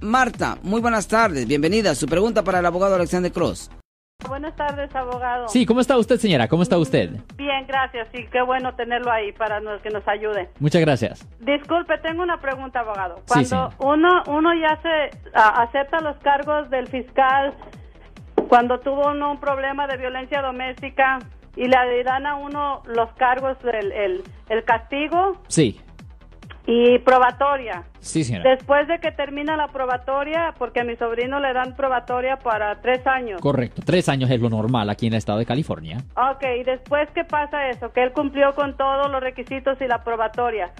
Marta, muy buenas tardes, bienvenida. Su pregunta para el abogado Alexander Cross. Buenas tardes, abogado. Sí, ¿cómo está usted, señora? ¿Cómo está usted? Bien, gracias. Sí, qué bueno tenerlo ahí para que nos ayude. Muchas gracias. Disculpe, tengo una pregunta, abogado. Sí, Cuando señora. uno uno ya se a- acepta los cargos del fiscal, cuando tuvo uno un problema de violencia doméstica y le dan a uno los cargos del el, el castigo Sí, y probatoria. sí, señora. Después de que termina la probatoria, porque a mi sobrino le dan probatoria para tres años. Correcto. Tres años es lo normal aquí en el estado de California. Ok, y después, ¿qué pasa eso? Que él cumplió con todos los requisitos y la probatoria.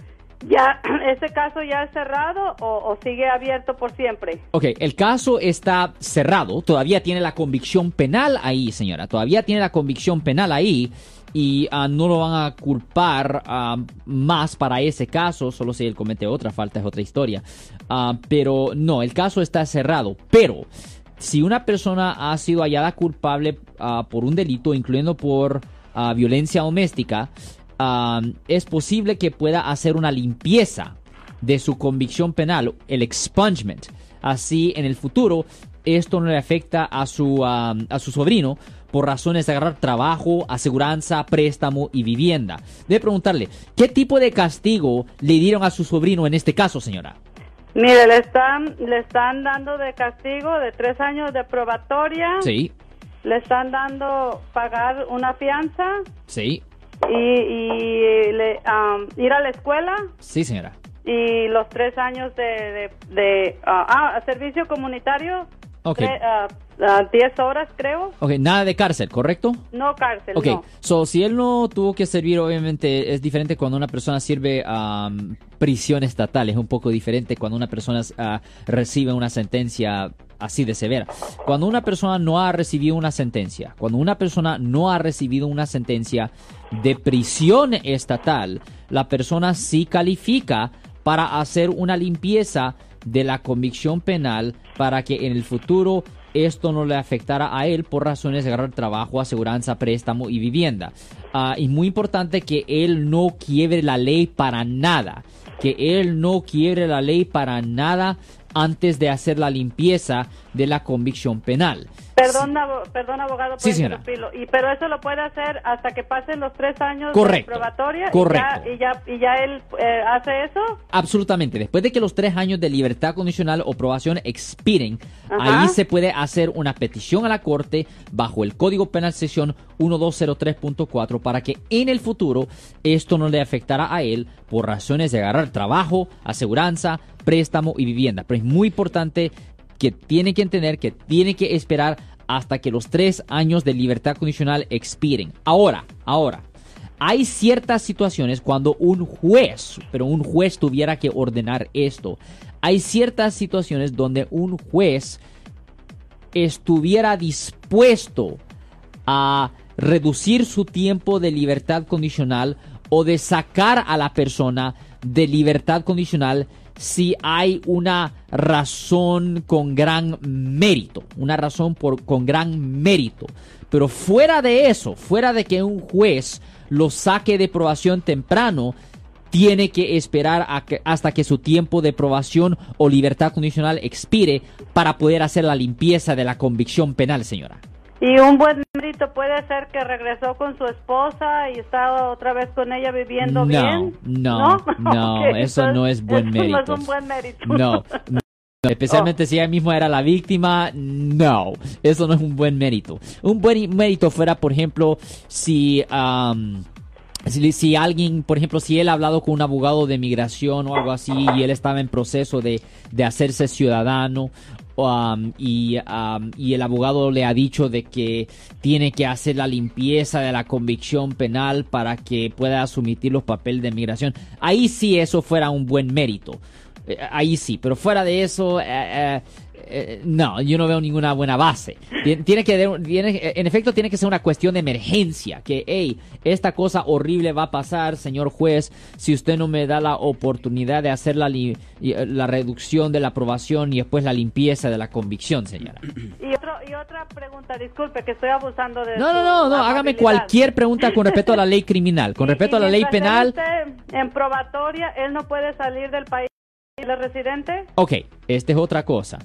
¿Ya ese caso ya es cerrado o, o sigue abierto por siempre? Ok, el caso está cerrado. Todavía tiene la convicción penal ahí, señora. Todavía tiene la convicción penal ahí. Y ah, no lo van a culpar ah, más para ese caso, solo si él comete otra falta es otra historia. Ah, pero no, el caso está cerrado. Pero si una persona ha sido hallada culpable por un delito, incluyendo por violencia doméstica, es posible que pueda hacer una limpieza de su convicción penal, el expungement. Así, en el futuro, esto no le afecta a su, a su sobrino por razones de agarrar trabajo, aseguranza, préstamo y vivienda. Debe preguntarle, ¿qué tipo de castigo le dieron a su sobrino en este caso, señora? Mire, le están, le están dando de castigo de tres años de probatoria. Sí. Le están dando pagar una fianza. Sí. Y, le, um, ir a la escuela. Sí, señora. Y los tres años de, ah, ah, servicio comunitario. Okay. Ah, Ah, 10 horas, creo. Ok, nada de cárcel, ¿correcto? No cárcel, Ok, no. so si él no tuvo que servir, obviamente es diferente cuando una persona sirve a um, prisión estatal, es un poco diferente cuando una persona uh, recibe una sentencia así de severa. Cuando una persona no ha recibido una sentencia, cuando una persona no ha recibido una sentencia de prisión estatal, la persona sí califica para hacer una limpieza de la convicción penal para que en el futuro esto no le afectara a él por razones de agarrar trabajo, aseguranza, préstamo y vivienda. Ah, y muy importante que él no quiebre la ley para nada. Que él no quiebre la ley para nada antes de hacer la limpieza de la convicción penal. Perdón, abo- perdón abogado, por Sí. Y, pero eso lo puede hacer hasta que pasen los tres años Correcto, de probatoria. correcto. Y ya, y ya, y ya él eh, hace eso. Absolutamente. Después de que los tres años de libertad condicional o probación expiren, Ajá. ahí se puede hacer una petición a la corte bajo el Código Penal Sección 1203.4 para que en el futuro esto no le afectara a él por razones de agarrar trabajo, aseguranza, préstamo y vivienda. Pero es muy importante que tiene que entender que tiene que esperar hasta que los tres años de libertad condicional expiren. Ahora, ahora, hay ciertas situaciones cuando un juez, pero un juez tuviera que ordenar esto. Hay ciertas situaciones donde un juez estuviera dispuesto a reducir su tiempo de libertad condicional o de sacar a la persona de libertad condicional si hay una razón con gran mérito, una razón con gran mérito. Pero fuera de eso, fuera de que un juez lo saque de probación temprano, tiene que esperar a que- hasta que su tiempo de probación o libertad condicional expire para poder hacer la limpieza de la convicción penal, señora. Y un buen mérito puede ser que regresó con su esposa y está otra vez con ella viviendo No, bien. no, no, Ok, eso no es buen mérito. No es un buen mérito. No, no. Especialmente si ella misma era la víctima, no, eso no es un buen mérito. Un buen mérito fuera, por ejemplo, si, am, si, si alguien, por ejemplo, si él ha hablado con un abogado de migración o algo así y él estaba en proceso de, de hacerse ciudadano um, y, um, y el abogado le ha dicho de que tiene que hacer la limpieza de la convicción penal para que pueda asumir los papeles de migración. Ahí sí eso fuera un buen mérito. Eh, Ahí sí, pero fuera de eso, eh, eh, no, yo no veo ninguna buena base. Tien- Tiene que, tiene- en efecto, tiene que ser una cuestión de emergencia. Que, hey, esta cosa horrible va a pasar, señor juez, si usted no me da la oportunidad de hacer la, li- la reducción de la aprobación y después la limpieza de la convicción, señora. Y, otro, y otra pregunta, disculpe que estoy abusando de No, no, no, no, hágame cualquier pregunta con respecto a la ley criminal. Con respecto y a la ley penal, en probatoria, él no puede salir del país ¿Y la residente? Ok, esta es otra cosa.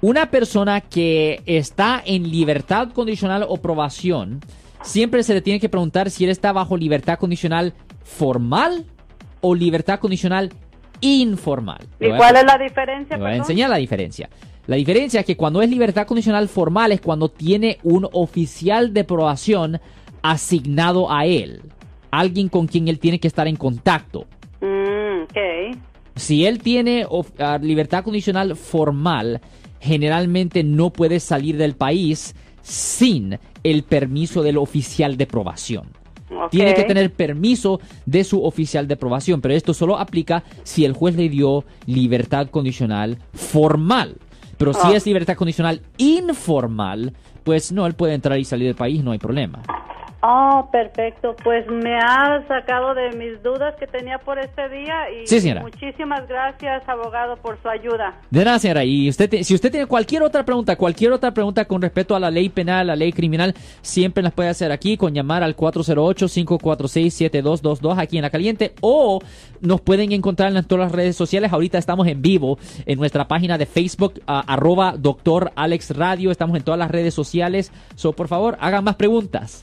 Una persona que está en libertad condicional o probación, siempre se le tiene que preguntar si él está bajo libertad condicional formal o libertad condicional informal. ¿Y a- cuál es la diferencia? le voy a enseñar la diferencia. La diferencia es que cuando es libertad condicional formal es cuando tiene un oficial de probación asignado a él. Alguien con quien él tiene que estar en contacto. Mm, ok. Si él tiene ah, libertad condicional formal, generalmente no puede salir del país sin el permiso del oficial de probación. Tiene que tener permiso de su oficial de probación, pero esto solo aplica si el juez le dio libertad condicional formal. Pero si Ah. es libertad condicional informal, pues no, él puede entrar y salir del país, no hay problema. Oh, perfecto. Pues me ha sacado de mis dudas que tenía por este día y Sí, señora. muchísimas gracias, abogado, por su ayuda. De nada, señora. Y usted, te- si usted tiene cualquier otra pregunta, cualquier otra pregunta con respecto a la ley penal, la ley criminal, siempre las puede hacer aquí con llamar al 408-546-7222 aquí en La Caliente o nos pueden encontrar en todas las redes sociales. Ahorita estamos en vivo en nuestra página de Facebook, ah, arroba doctor Alex Radio. Estamos en todas las redes sociales. So, por favor, hagan más preguntas.